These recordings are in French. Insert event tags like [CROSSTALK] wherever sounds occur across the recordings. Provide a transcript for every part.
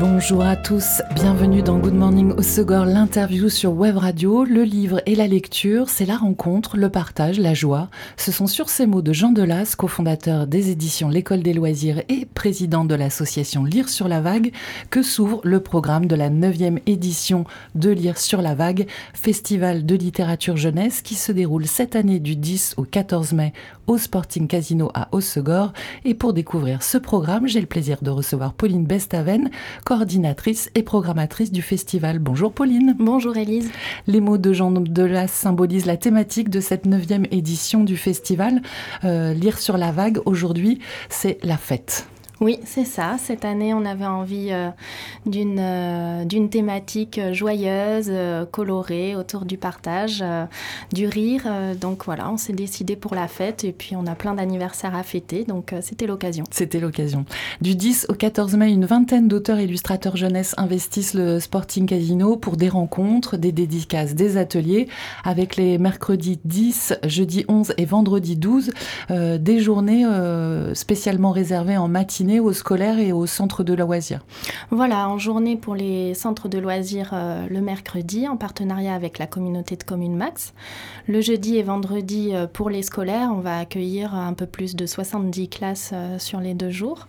Bonjour à tous, bienvenue dans Good Morning au Segor, l'interview sur Web Radio. Le livre et la lecture, c'est la rencontre, le partage, la joie. Ce sont sur ces mots de Jean Delas, cofondateur des éditions L'École des loisirs et président de l'association Lire sur la vague, que s'ouvre le programme de la 9e édition de Lire sur la vague, festival de littérature jeunesse qui se déroule cette année du 10 au 14 mai au Sporting Casino à Hossegor. Et pour découvrir ce programme, j'ai le plaisir de recevoir Pauline Bestaven, coordinatrice et programmatrice du festival. Bonjour Pauline. Bonjour Élise. Les mots de Jean Delas symbolisent la thématique de cette neuvième édition du festival. Euh, lire sur la vague, aujourd'hui, c'est la fête. Oui, c'est ça. Cette année, on avait envie euh, d'une euh, d'une thématique euh, joyeuse, colorée, autour du partage, du rire. donc voilà, on s'est décidé pour la fête et puis on a plein d'anniversaires à fêter, donc c'était l'occasion. C'était l'occasion. Du 10 au 14 mai, une vingtaine d'auteurs et illustrateurs jeunesse investissent le Sporting Casino pour des rencontres, des dédicaces, des ateliers, avec les mercredis 10, jeudi 11 et vendredi 12, des journées spécialement réservées en matinée aux scolaires et aux centres de loisirs. Voilà, en journée pour les centres de loisirs euh, le mercredi, en partenariat avec la communauté de communes Max. Le jeudi et vendredi euh, pour les scolaires, on va accueillir un peu plus de 70 classes euh, sur les deux jours,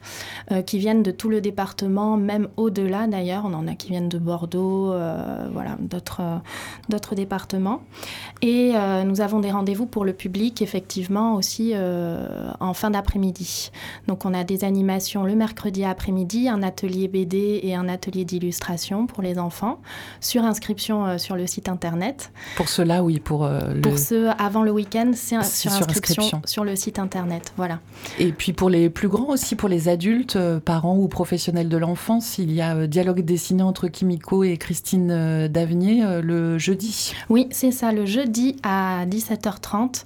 qui viennent de tout le département, même au-delà d'ailleurs. On en a qui viennent de Bordeaux, voilà, d'autres départements. Et nous avons des rendez-vous pour le public, effectivement, aussi en fin d'après-midi. Donc on a des animations le mercredi après-midi, un atelier BD et un atelier d'illustration pour les enfants, sur inscription euh, sur le site internet. Pour ceux-là, oui, pour euh, Pour ceux avant le week-end, c'est sur, inscription, sur le site internet, voilà. Et puis pour les plus grands aussi, pour les adultes, euh, parents ou professionnels de l'enfance, il y a dialogue dessiné entre Kimiko et Christine Davenier le jeudi. Oui, c'est ça, le jeudi à 17h30,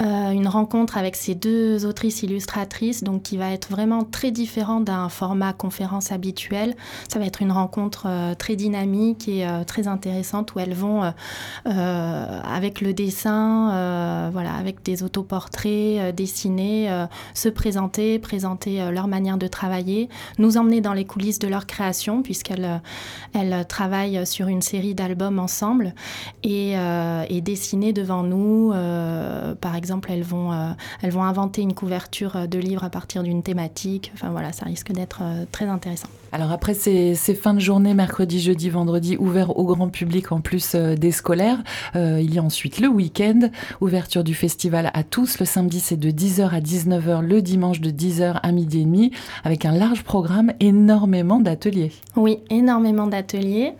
une rencontre avec ces deux autrices illustratrices, donc qui va être vraiment très difficile d'un format conférence habituel. Ça va être une rencontre euh, très dynamique et euh, très intéressante où elles vont, euh, avec le dessin, voilà, avec des autoportraits dessinés, se présenter, présenter leur manière de travailler, nous emmener dans les coulisses de leur création puisqu'elles elles travaillent sur une série d'albums ensemble et, dessiner devant nous. par exemple, elles vont, inventer une couverture de livre à partir d'une thématique. Voilà, ça risque d'être euh, très intéressant. Alors après ces, fins de journée, mercredi, jeudi, vendredi, ouverts au grand public en plus euh, des scolaires, euh, il y a ensuite le week-end, ouverture du festival à tous. Le samedi, c'est de 10h à 19h, le dimanche de 10h à midi et demi, avec un large programme, énormément d'ateliers. Oui, énormément d'ateliers.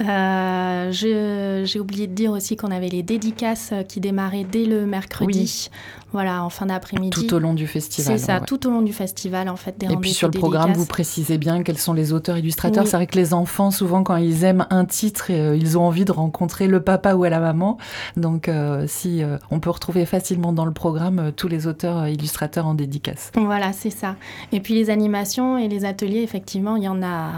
J'ai oublié de dire aussi qu'on avait les dédicaces qui démarraient dès le mercredi. Voilà, en fin d'après-midi. Tout au long du festival. C'est ça, tout au long du festival, en fait, des Et puis sur le programme, vous précisez bien quels sont les auteurs illustrateurs. C'est vrai que les enfants, souvent, quand ils aiment un titre, euh, ils ont envie de rencontrer le papa ou la maman. Donc, euh, si euh, on peut retrouver facilement dans le programme tous les auteurs illustrateurs en dédicace. Voilà, c'est ça. Et puis les animations et les ateliers, effectivement, il y en a,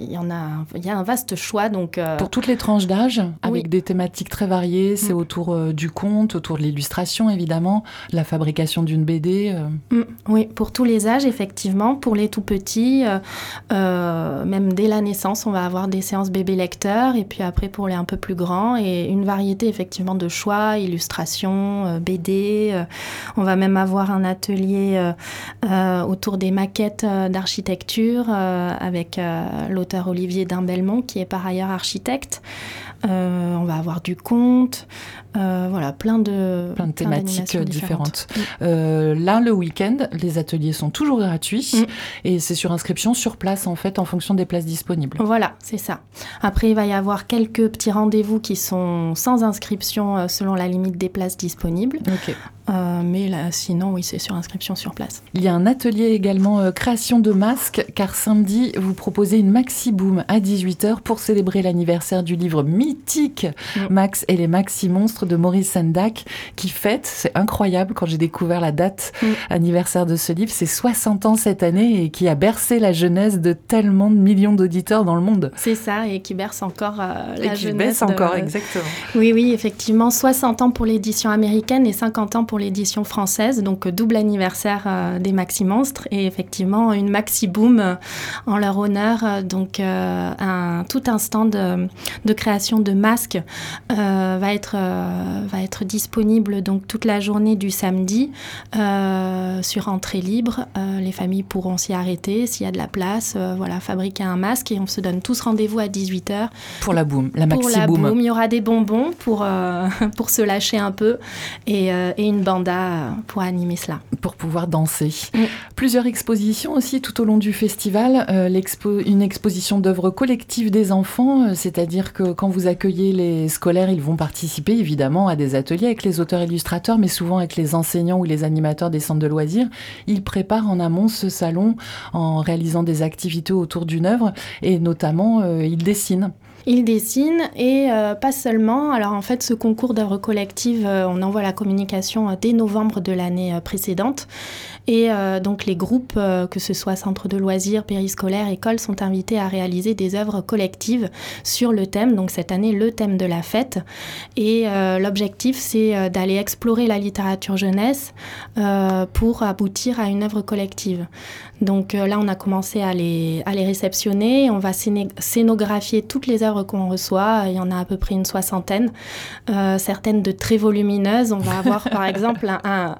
il y en a, il y a un vaste choix. Donc pour toutes les tranches d'âge, avec des thématiques très variées, c'est mm. autour du conte, autour de l'illustration, évidemment la fabrication d'une BD euh. mm, Oui, pour tous les âges, effectivement. Pour les tout petits, euh, euh, même dès la naissance, on va avoir des séances bébé lecteurs. Et puis après, pour les un peu plus grands, et une variété effectivement de choix, illustrations, BD. on va même avoir un atelier autour des maquettes d'architecture avec l'auteur Olivier Dimbelmont, qui est par ailleurs architecte. on va avoir du conte, voilà, plein de, plein de thématiques différentes. Euh, là, le week-end, les ateliers sont toujours gratuits mm. et c'est sur inscription sur place, en fait, en fonction des places disponibles. Voilà, c'est ça. Après, il va y avoir quelques petits rendez-vous qui sont sans inscription euh, selon la limite des places disponibles. mais là, sinon, oui, c'est sur inscription sur place. Il y a un atelier également création de masques, car samedi, vous proposez une maxi boom à 18h pour célébrer l'anniversaire du livre mythique mm. Max et les maxi monstres de Maurice Sendak, qui fête, c'est incroyable quand j'ai découvert la date mm. anniversaire de ce livre, c'est 60 ans cette année et qui a bercé la jeunesse de tellement de millions d'auditeurs dans le monde. C'est ça, et qui berce encore euh, la et qui jeunesse. encore, exactement. Oui, oui, effectivement, 60 ans pour l'édition américaine et 50 ans pour l'édition française, donc double anniversaire euh, des Maxi Monstres et effectivement une Maxi Boom euh, en leur honneur. donc un, tout un stand de, de création de masques va, être, va être disponible donc toute la journée du samedi sur entrée libre. les familles pourront s'y arrêter s'il y a de la place, voilà, fabriquer un masque et on se donne tous rendez-vous à 18h. Pour la boom, la maxi pour la boom. Il y aura des bonbons pour, euh, [LAUGHS] pour se lâcher un peu et, euh, et, une banda pour animer cela. Pour pouvoir danser. Mm. Plusieurs expositions aussi tout au long du festival. Euh, une exposition d'œuvres collectives des enfants, c'est-à-dire que quand vous accueillez les scolaires, ils vont participer évidemment à des ateliers avec les auteurs illustrateurs, mais souvent avec les enseignants ou les animateurs des centres de loisirs. Ils préparent en amont ce salon en réalisant des activités autour d'une œuvre et notamment ils dessinent. Il dessine et euh, pas seulement. Alors en fait, ce concours d'œuvres collectives, euh, on envoie la communication euh, dès novembre de l'année précédente. Et donc les groupes, que ce soit centres de loisirs, périscolaires, écoles, sont invités à réaliser des œuvres collectives sur le thème. Donc cette année, le thème de la fête. Et l'objectif, c'est d'aller explorer la littérature jeunesse pour aboutir à une œuvre collective. Donc là, on a commencé à les, à les réceptionner. On va scénographier toutes les œuvres qu'on reçoit. Il y en a à peu près une soixantaine, euh, certaines de très volumineuses. On va avoir par [LAUGHS] exemple un,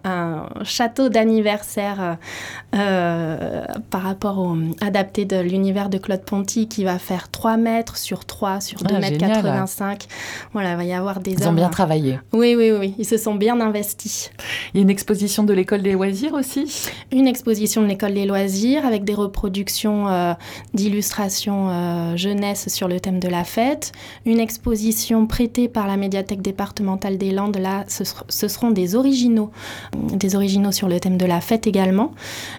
château d'anniversaire euh, par rapport au adapté de l'univers de Claude Ponty qui va faire 3 mètres sur 3 sur 2 ah, mètres 85. Voilà, il va y avoir des Ils ont bien travaillé. Oui, oui, oui. Ils se sont bien investis. Il y a une exposition de l'école des loisirs aussi? Une exposition de l'école des loisirs avec des reproductions euh, d'illustrations jeunesse sur le thème de la fête. Une exposition prêtée par la médiathèque départementale des Landes, là, ce, seront des originaux, des originaux sur le thème de la fête également.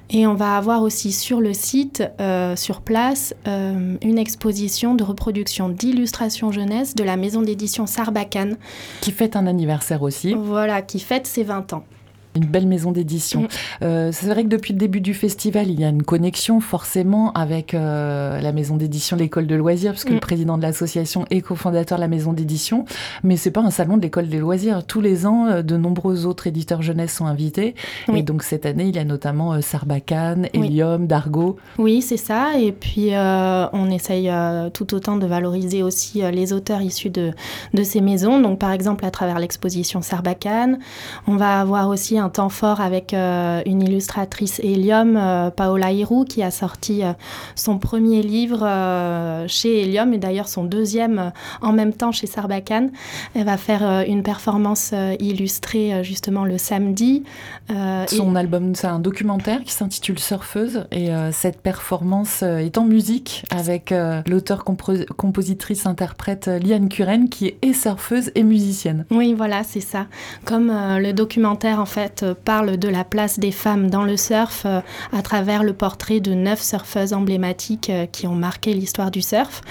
Et on va avoir aussi sur le site, euh, sur place, euh, une exposition de reproduction d'illustrations jeunesse de la maison d'édition Sarbacane. Qui fête un anniversaire aussi. Voilà, qui fête ses 20 ans une belle maison d'édition. Mm. Euh, c'est vrai que depuis le début du festival, il y a une connexion forcément avec euh, la maison d'édition L'École de loisirs, puisque le mm. président de l'association est cofondateur de la maison d'édition. Mais c'est pas un salon de l'École des loisirs. Tous les ans, euh, de nombreux autres éditeurs jeunesse sont invités. Et donc cette année, il y a notamment Sarbacane, Helium, Dargo. Oui, c'est ça. Et puis on essaye tout autant de valoriser aussi les auteurs issus de, de ces maisons. Donc par exemple, à travers l'exposition Sarbacane, on va avoir aussi un temps fort avec euh, une illustratrice Helium, euh, Paola Hirou, qui a sorti euh, son premier livre chez Helium et d'ailleurs son deuxième en même temps chez Sarbacane. Elle va faire une performance illustrée justement le samedi. son album, c'est un documentaire qui s'intitule Surfeuse et cette performance est en musique avec l'auteur-compositrice-interprète Liane Curen qui est et surfeuse et musicienne. Oui, voilà, c'est ça. Comme le documentaire en fait euh, parle de la place des femmes dans le surf euh, à travers le portrait de neuf surfeuses emblématiques euh, qui ont marqué l'histoire du surf.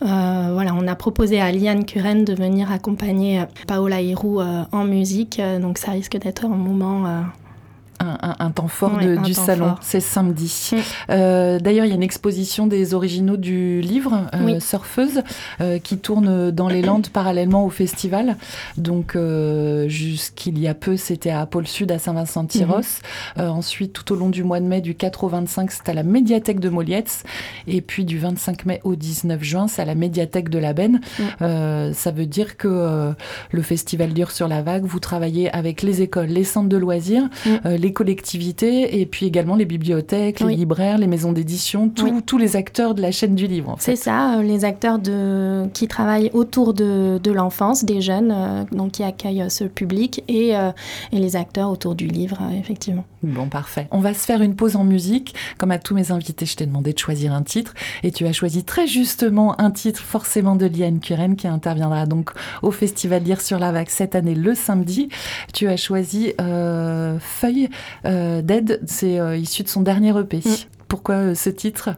on a proposé à Liane Curen de venir accompagner Paola Hirou en musique, donc ça risque d'être un moment un, temps fort du salon. C'est samedi. Euh, d'ailleurs, il y a une exposition des originaux du livre euh, Surfeuse euh, qui tourne dans les Landes parallèlement au festival. Donc, jusqu'il y a peu, c'était à Pôle Sud, à Saint-Vincent-Tyros. Mm-hmm. ensuite, tout au long du mois de mai, du 4 au 25, c'est à la médiathèque de Molietz. Et puis, du 25 mai au 19 juin, c'est à la médiathèque de la Benne. Mm. ça veut dire que le festival dure sur la vague. Vous travaillez avec les écoles, les centres de loisirs, mm. les collectivités et puis également les bibliothèques, les libraires, les maisons d'édition, tous les acteurs de la chaîne du livre. C'est ça, euh, les acteurs de, qui travaillent autour de, de l'enfance, des jeunes, euh, donc qui accueillent ce public et, euh, et, les acteurs autour du livre, effectivement. Bon, parfait. On va se faire une pause en musique. Comme à tous mes invités, je t'ai demandé de choisir un titre et tu as choisi très justement un titre forcément de Liane Kuren qui interviendra donc au Festival Lire sur la Vague cette année le samedi. Tu as choisi euh, Feuille euh, d'aide, c'est euh, issu de son dernier EP. Mm. Pourquoi ce titre?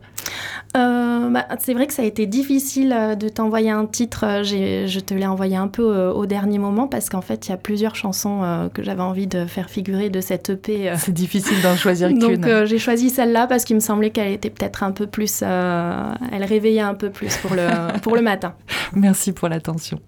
Euh, bah, c'est vrai que ça a été difficile euh, de t'envoyer un titre. Euh, je te l'ai envoyé un peu au dernier moment parce qu'en fait, il y a plusieurs chansons que j'avais envie de faire figurer de cette EP. C'est difficile d'en choisir [LAUGHS] qu'une. Donc j'ai choisi celle-là parce qu'il me semblait qu'elle était peut-être un peu plus. elle réveillait un peu plus pour le, pour le matin. [LAUGHS] Merci pour l'attention.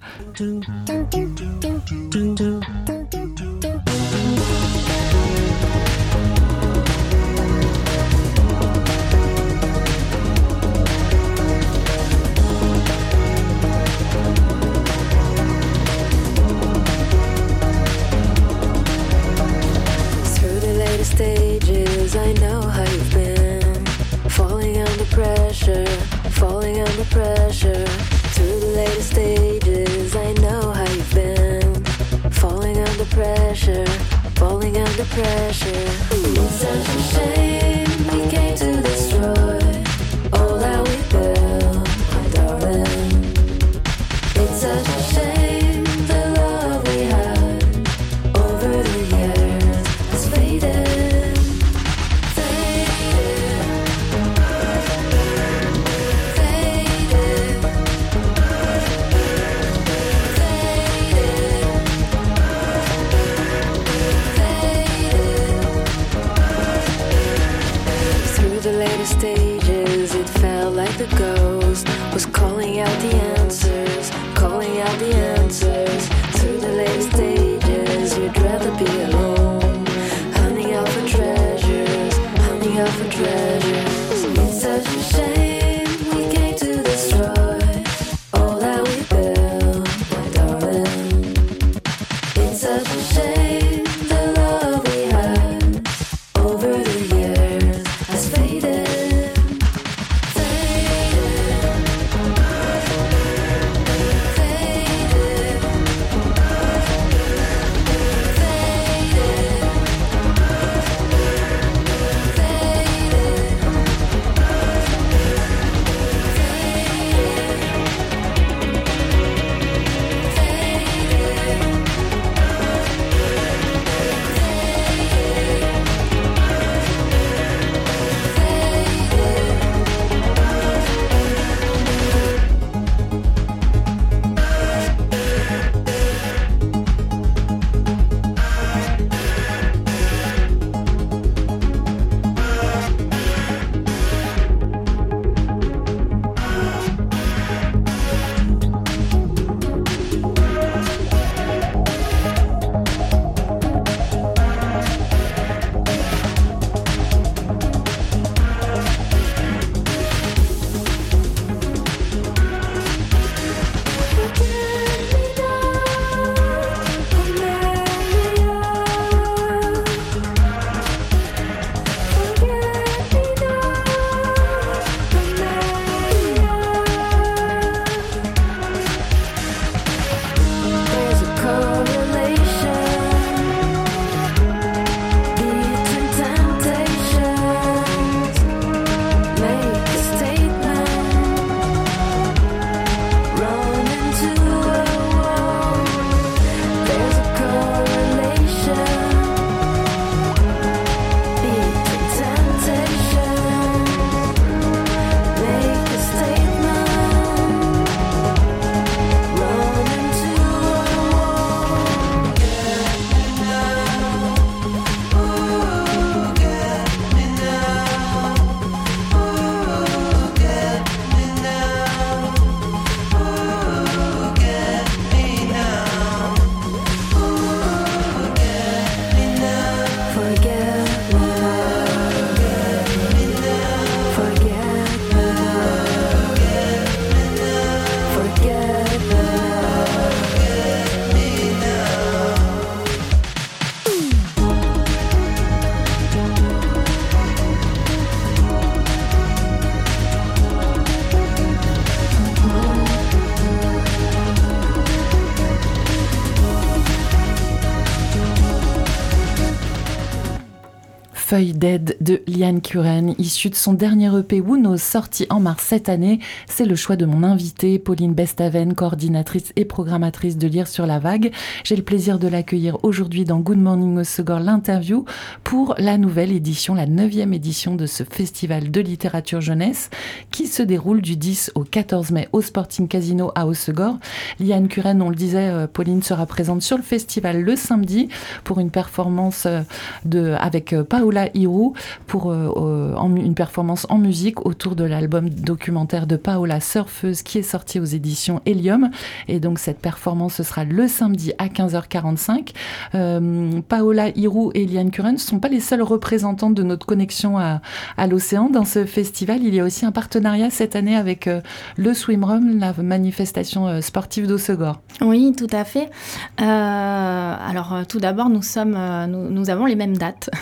Feuille d'aide de Liane Curen, issue de son dernier EP Wuno sorti en mars cette année. C'est le choix de mon invité, Pauline Bestaven, coordinatrice et programmatrice de Lire sur la Vague. J'ai le plaisir de l'accueillir aujourd'hui dans Good Morning Osegor, l'interview pour la nouvelle édition, la neuvième édition de ce festival de littérature jeunesse qui se déroule du 10 au 14 mai au Sporting Casino à Osegor. Liane Curen, on le disait, euh, Pauline sera présente sur le festival le samedi pour une performance euh, de, avec euh, Paola Hirou pour euh, une performance en musique autour de l'album documentaire de Paola Surfeuse qui est sorti aux éditions Helium. Et donc cette performance ce sera le samedi à 15h45. Paola Hirou et Eliane Curran ne sont pas les seuls représentants de notre connexion à, l'océan. Dans ce festival, il y a aussi un partenariat cette année avec le Swimrun, la manifestation sportive d'Ossegor. Oui, tout à fait. alors tout d'abord, nous sommes, nous, nous avons les mêmes dates. [LAUGHS]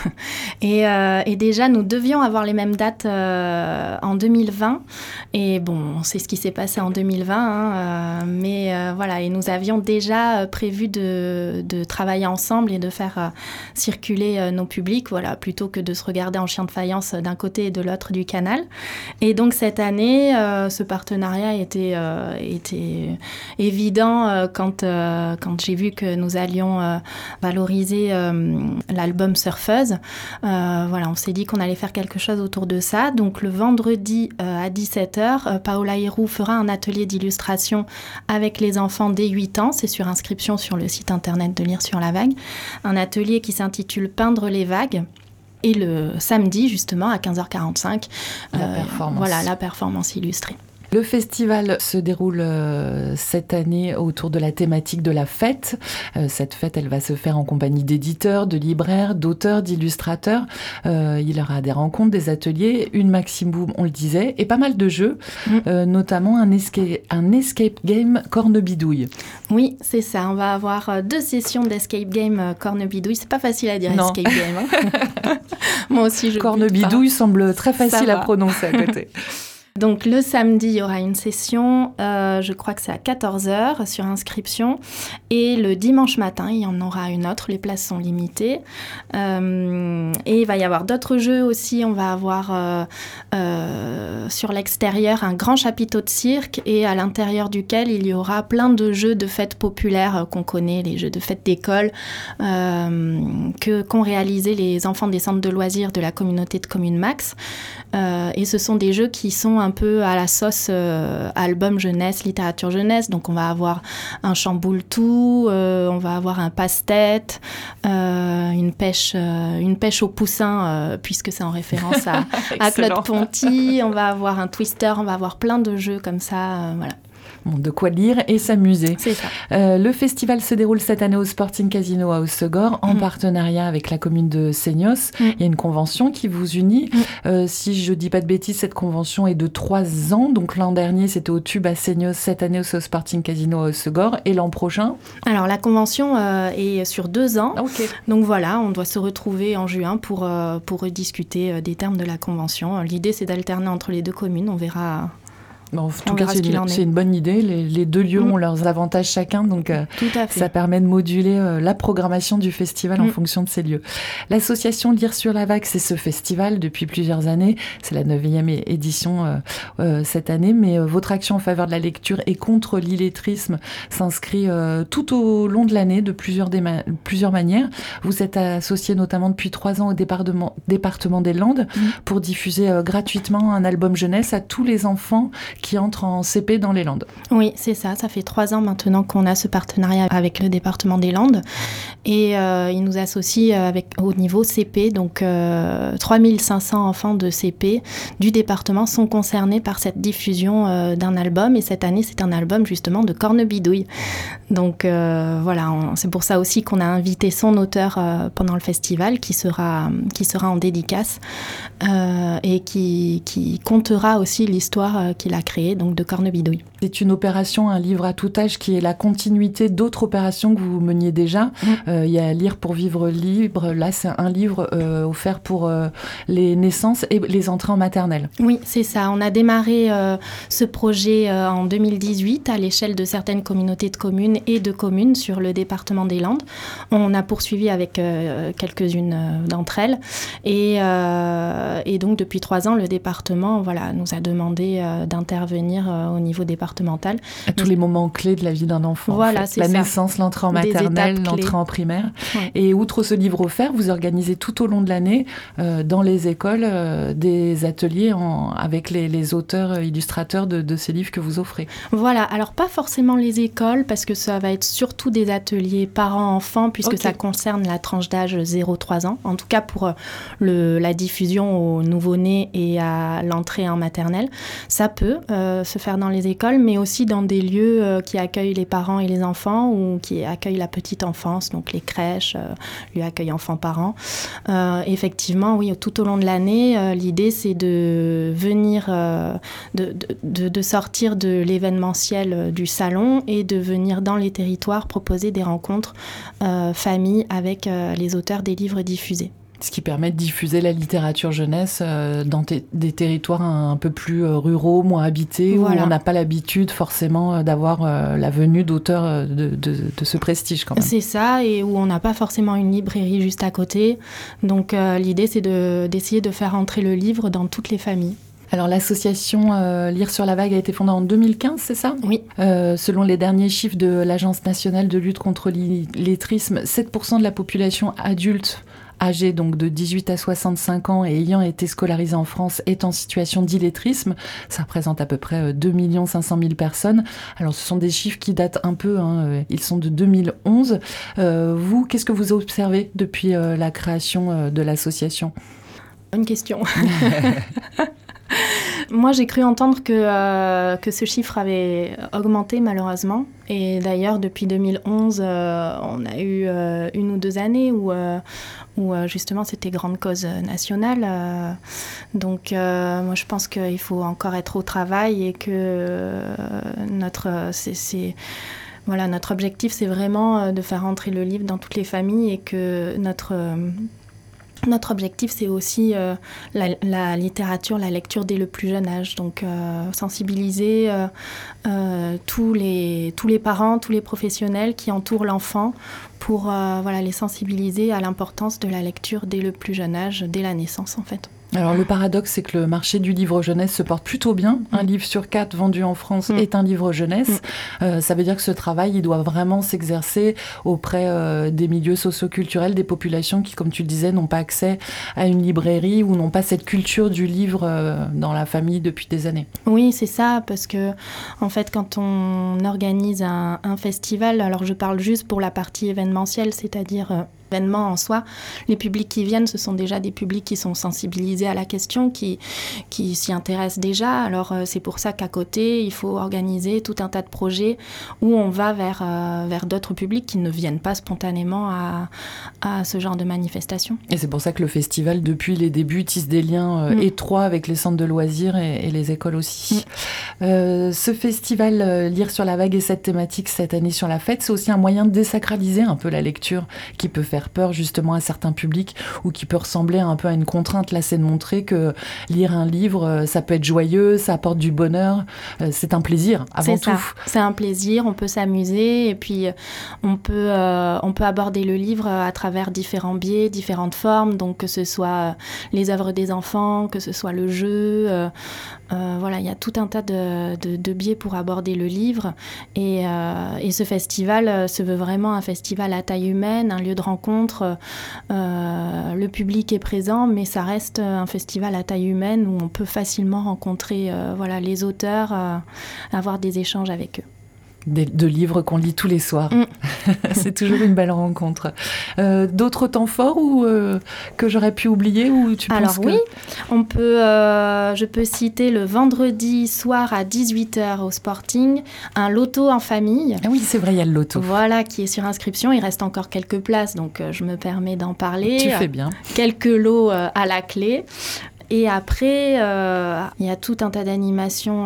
Euh, et, déjà, nous devions avoir les mêmes dates euh, en 2020. Et bon, on sait ce qui s'est passé en 2020. Hein, euh, mais voilà, et nous avions déjà prévu de, travailler ensemble et de faire circuler nos publics, voilà, plutôt que de se regarder en chien de faïence d'un côté et de l'autre du canal. Et donc cette année, ce partenariat était, évident quand, j'ai vu que nous allions valoriser l'album Surfeuse. Voilà, on s'est dit qu'on allait faire quelque chose autour de ça. Donc le vendredi euh, à 17h, euh, Paola Hirou fera un atelier d'illustration avec les enfants dès 8 ans. C'est sur inscription sur le site internet de Lire sur la vague. Un atelier qui s'intitule Peindre les vagues. Et le samedi, justement, à 15h45, voilà, la performance illustrée. Le festival se déroule euh, cette année autour de la thématique de la fête. Euh, cette fête, elle va se faire en compagnie d'éditeurs, de libraires, d'auteurs, d'illustrateurs. Euh, il y aura des rencontres, des ateliers, une maximum, on le disait, et pas mal de jeux, mm. notamment un escape, un escape game cornebidouille. Oui, c'est ça. On va avoir deux sessions d'escape game cornebidouille. C'est pas facile à dire escape game. Hein. [LAUGHS] Moi aussi, je Cornebidouille semble très facile à prononcer à côté. [LAUGHS] Donc le samedi, il y aura une session, euh, je crois que c'est à 14h sur inscription. Et le dimanche matin, il y en aura une autre, les places sont limitées. Euh, et il va y avoir d'autres jeux aussi. On va avoir euh, sur l'extérieur un grand chapiteau de cirque et à l'intérieur duquel il y aura plein de jeux de fêtes populaires qu'on connaît, les jeux de fêtes d'école que qu'ont réalisé les enfants des centres de loisirs de la communauté de communes Max. Et ce sont des jeux qui sont un peu à la sauce euh, album jeunesse, littérature jeunesse. Donc on va avoir un chamboule tout, euh, on va avoir un passe-tête, euh, une pêche, une pêche au poussin puisque c'est en référence à, [LAUGHS] à Claude Ponty. On va avoir un twister, on va avoir plein de jeux comme ça. voilà de quoi lire et s'amuser. C'est ça. Euh, le festival se déroule cette année au Sporting Casino à Osegor en mm. partenariat avec la commune de Seignos. Mm. Il y a une convention qui vous unit. Mm. Euh, si je dis pas de bêtises, cette convention est de trois ans. Donc l'an dernier, c'était au Tube à Seignos, cette année au Sporting Casino à Osegor. Et l'an prochain? Alors la convention euh, est sur deux ans. Donc voilà, on doit se retrouver en juin pour, pour rediscuter des termes de la convention. L'idée, c'est d'alterner entre les deux communes. On verra en tout cas, c'est une, bonne idée. Les, deux lieux mm. ont leurs avantages chacun, donc euh, ça permet de moduler euh, la programmation du festival en mm. fonction de ces lieux. L'association Lire sur la vague, c'est ce festival depuis plusieurs années. C'est la neuvième édition euh, cette année, mais votre action en faveur de la lecture et contre l'illettrisme s'inscrit tout au long de l'année de plusieurs, plusieurs manières. Vous êtes associé notamment depuis trois ans au département, département des Landes mm. pour diffuser gratuitement un album jeunesse à tous les enfants qui entre en CP dans les Landes. Oui, c'est ça. Ça fait trois ans maintenant qu'on a ce partenariat avec le département des Landes. Et euh, il nous associe euh, avec, au niveau CP. Donc, 3500 euh, enfants de CP du département sont concernés par cette diffusion d'un album. Et cette année, c'est un album justement de Cornebidouille. Donc, voilà, c'est pour ça aussi qu'on a invité son auteur pendant le festival qui sera, qui sera en dédicace et qui, qui comptera aussi l'histoire qu'il a créée, donc de Cornebidouille. C'est une opération, un livre à tout âge qui est la continuité d'autres opérations que vous meniez déjà. Mm. Euh, il y a Lire pour vivre libre. Là, c'est un livre euh, offert pour euh, les naissances et les entrées en maternelle. Oui, c'est ça. On a démarré ce projet en 2018 à l'échelle de certaines communautés de communes et de communes sur le département des Landes. On a poursuivi avec quelques-unes d'entre elles. Et, et, donc, depuis trois ans, le département voilà, nous a demandé d'intervenir au niveau départemental à tous les moments clés de la vie d'un enfant. Voilà, c'est La naissance, l'entrée en maternelle, l'entrée en primaire. Et outre ce livre offert, vous organisez tout au long de l'année euh, dans les écoles euh, des ateliers avec les, auteurs euh, illustrateurs de, ces livres que vous offrez. Voilà, alors pas forcément les écoles parce que ça va être surtout des ateliers parents-enfants puisque ça concerne la tranche d'âge 0-3 ans, en tout cas pour le, la diffusion aux nouveau-nés et à l'entrée en maternelle. Ça peut se faire dans les écoles mais aussi dans des lieux euh, qui accueillent les parents et les enfants ou qui accueillent la petite enfance, donc les crèches, euh, lieux accueil enfants-parents. Euh, effectivement, oui, tout au long de l'année, l'idée c'est de venir, de, de, de, sortir de l'événementiel du salon et de venir dans les territoires proposer des rencontres familles avec les auteurs des livres diffusés ce qui permet de diffuser la littérature jeunesse euh, dans des territoires un, peu plus euh, ruraux, moins habités, où on n'a pas l'habitude forcément euh, d'avoir la venue d'auteurs de, ce prestige quand même. C'est ça, et où on n'a pas forcément une librairie juste à côté. Donc l'idée, c'est d'essayer de, faire entrer le livre dans toutes les familles. Alors l'association Lire sur la vague a été fondée en 2015, c'est ça? Oui. selon les derniers chiffres de l'Agence nationale de lutte contre l'illettrisme, 7% de la population adulte âgés donc de 18 à 65 ans et ayant été scolarisés en France est en situation d'illettrisme. Ça représente à peu près 2 500 000 personnes. Alors ce sont des chiffres qui datent un peu, hein, euh, ils sont de 2011. Euh, vous, qu'est-ce que vous observez depuis euh, la création de l'association? Bonne question. [LAUGHS] Moi, j'ai cru entendre que, que ce chiffre avait augmenté malheureusement. Et d'ailleurs, depuis 2011, on a eu une ou deux années où, où euh, justement c'était grande cause nationale. Euh, donc euh, moi je pense qu'il faut encore être au travail et que notre, c'est, voilà, notre objectif c'est vraiment de faire entrer le livre dans toutes les familles et que notre... Notre objectif, c'est aussi la, littérature, la lecture dès le plus jeune âge. Donc, sensibiliser tous, les, tous les parents, tous les professionnels qui entourent l'enfant pour euh, voilà, les sensibiliser à l'importance de la lecture dès le plus jeune âge, dès la naissance en fait. Alors le paradoxe, c'est que le marché du livre jeunesse se porte plutôt bien. Un livre sur quatre vendu en France mm. est un livre jeunesse. Mm. Euh, ça veut dire que ce travail, il doit vraiment s'exercer auprès euh, des milieux socioculturels, des populations qui, comme tu le disais, n'ont pas accès à une librairie ou n'ont pas cette culture du livre euh, dans la famille depuis des années. Oui, c'est ça, parce que en fait, quand on organise un, un, festival, alors je parle juste pour la partie événementielle, c'est-à-dire événement en soi. Les publics qui viennent, ce sont déjà des publics qui sont sensibilisés à la question, qui, qui s'y intéressent déjà. Alors euh, c'est pour ça qu'à côté, il faut organiser tout un tas de projets où on va vers, euh, vers d'autres publics qui ne viennent pas spontanément à, à ce genre de manifestation. Et c'est pour ça que le festival, depuis les débuts, tisse des liens euh, mm. étroits avec les centres de loisirs et, les écoles aussi. Mm. ce festival Lire sur la vague et cette thématique cette année sur la fête, c'est aussi un moyen de désacraliser un peu la lecture qui peut faire peur justement à certains publics ou qui peut ressembler un peu à une contrainte. Là, c'est de montrer que lire un livre, euh, ça peut être joyeux, ça apporte du bonheur, euh, c'est un plaisir avant tout. C'est un plaisir, on peut s'amuser et puis euh, on peut, on peut aborder le livre à travers différents biais, différentes formes, donc que ce soit les œuvres des enfants, que ce soit le jeu. Voilà, il y a tout un tas de, de, biais pour aborder le livre et, et ce festival se veut vraiment un festival à taille humaine, un lieu de rencontre euh, le public est présent, mais ça reste un festival à taille humaine où on peut facilement rencontrer euh, voilà, les auteurs, euh, avoir des échanges avec eux de livres qu'on lit tous les soirs. Mm. [LAUGHS] c'est toujours une belle rencontre. Euh, d'autres temps forts ou euh, que j'aurais pu oublier ou tu Alors oui, on peut, euh, je peux citer le vendredi soir à 18h au Sporting, un loto en famille. Ah oui, c'est vrai, il y a le loto. Voilà, qui est sur inscription. Il reste encore quelques places, donc je me permets d'en parler. Tu fais bien. Quelques lots à la clé. Et après, il y a tout un tas d'animations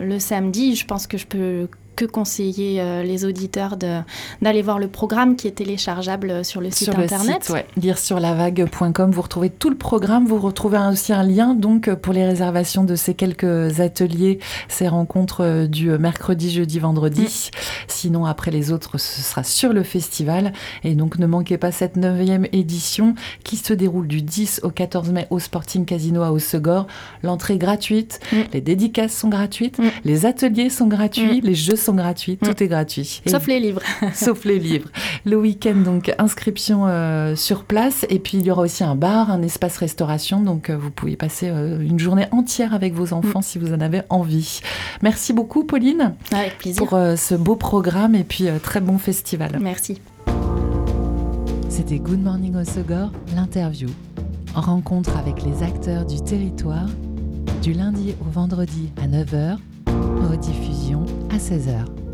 le samedi. Je pense que je peux que conseiller euh, les auditeurs d'aller voir le programme qui est téléchargeable sur le site internet. Site, ouais. Lire sur lavague.com, vous retrouvez tout le programme, vous retrouvez aussi un lien donc pour les réservations de ces quelques ateliers, ces rencontres euh, du mercredi, jeudi, vendredi. Mm. Sinon, après les autres, ce sera sur le festival. Et donc, ne manquez pas cette neuvième édition qui se déroule du 10 au 14 mai au Sporting Casino à Haussegor. L'entrée gratuite, mm. les dédicaces sont gratuites, mm. les ateliers sont gratuits, les jeux sont gratuits, tout mm. est gratuit. Sauf les livres. [LAUGHS] Sauf les livres. Le week-end, donc inscription euh, sur place. Et puis il y aura aussi un bar, un espace restauration. Donc euh, vous pouvez passer euh, une journée entière avec vos enfants mm. si vous en avez envie. Merci beaucoup, Pauline. Avec plaisir. Pour ce beau programme et puis très bon festival. Merci. C'était Good Morning Osogor, l'interview. Rencontre avec les acteurs du territoire du lundi au vendredi à 9h rediffusion 16h.